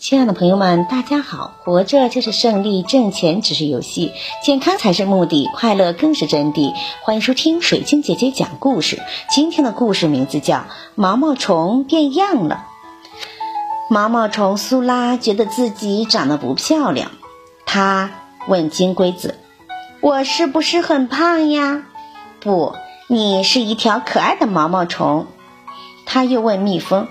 亲爱的朋友们，大家好！活着就是胜利，挣钱只是游戏，健康才是目的，快乐更是真谛。欢迎收听水晶姐姐讲故事。今天的故事名字叫《毛毛虫变样了》。毛毛虫苏拉觉得自己长得不漂亮，他问金龟子：“我是不是很胖呀？”“不，你是一条可爱的毛毛虫。”他又问蜜蜂。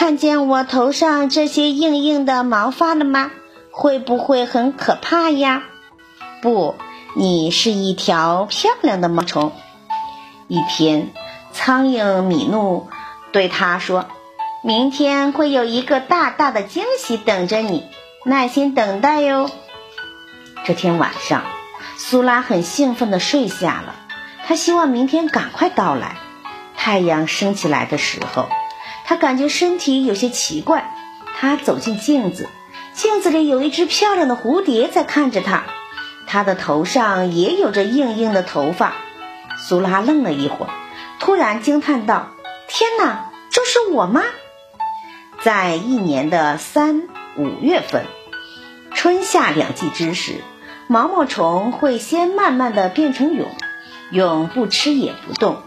看见我头上这些硬硬的毛发了吗？会不会很可怕呀？不，你是一条漂亮的毛虫。一天，苍蝇米怒对他说：“明天会有一个大大的惊喜等着你，耐心等待哟。”这天晚上，苏拉很兴奋地睡下了。他希望明天赶快到来。太阳升起来的时候。他感觉身体有些奇怪，他走进镜子，镜子里有一只漂亮的蝴蝶在看着他，他的头上也有着硬硬的头发。苏拉愣了一会儿，突然惊叹道：“天哪，这是我吗？”在一年的三五月份，春夏两季之时，毛毛虫会先慢慢的变成蛹，蛹不吃也不动。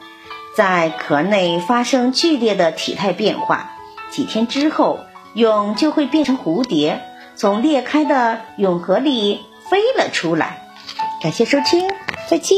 在壳内发生剧烈的体态变化，几天之后，蛹就会变成蝴蝶，从裂开的蛹壳里飞了出来。感谢收听，再见。